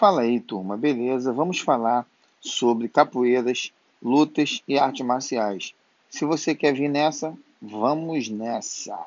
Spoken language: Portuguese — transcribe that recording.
Fala aí, turma, beleza? Vamos falar sobre capoeiras, lutas e artes marciais. Se você quer vir nessa, vamos nessa!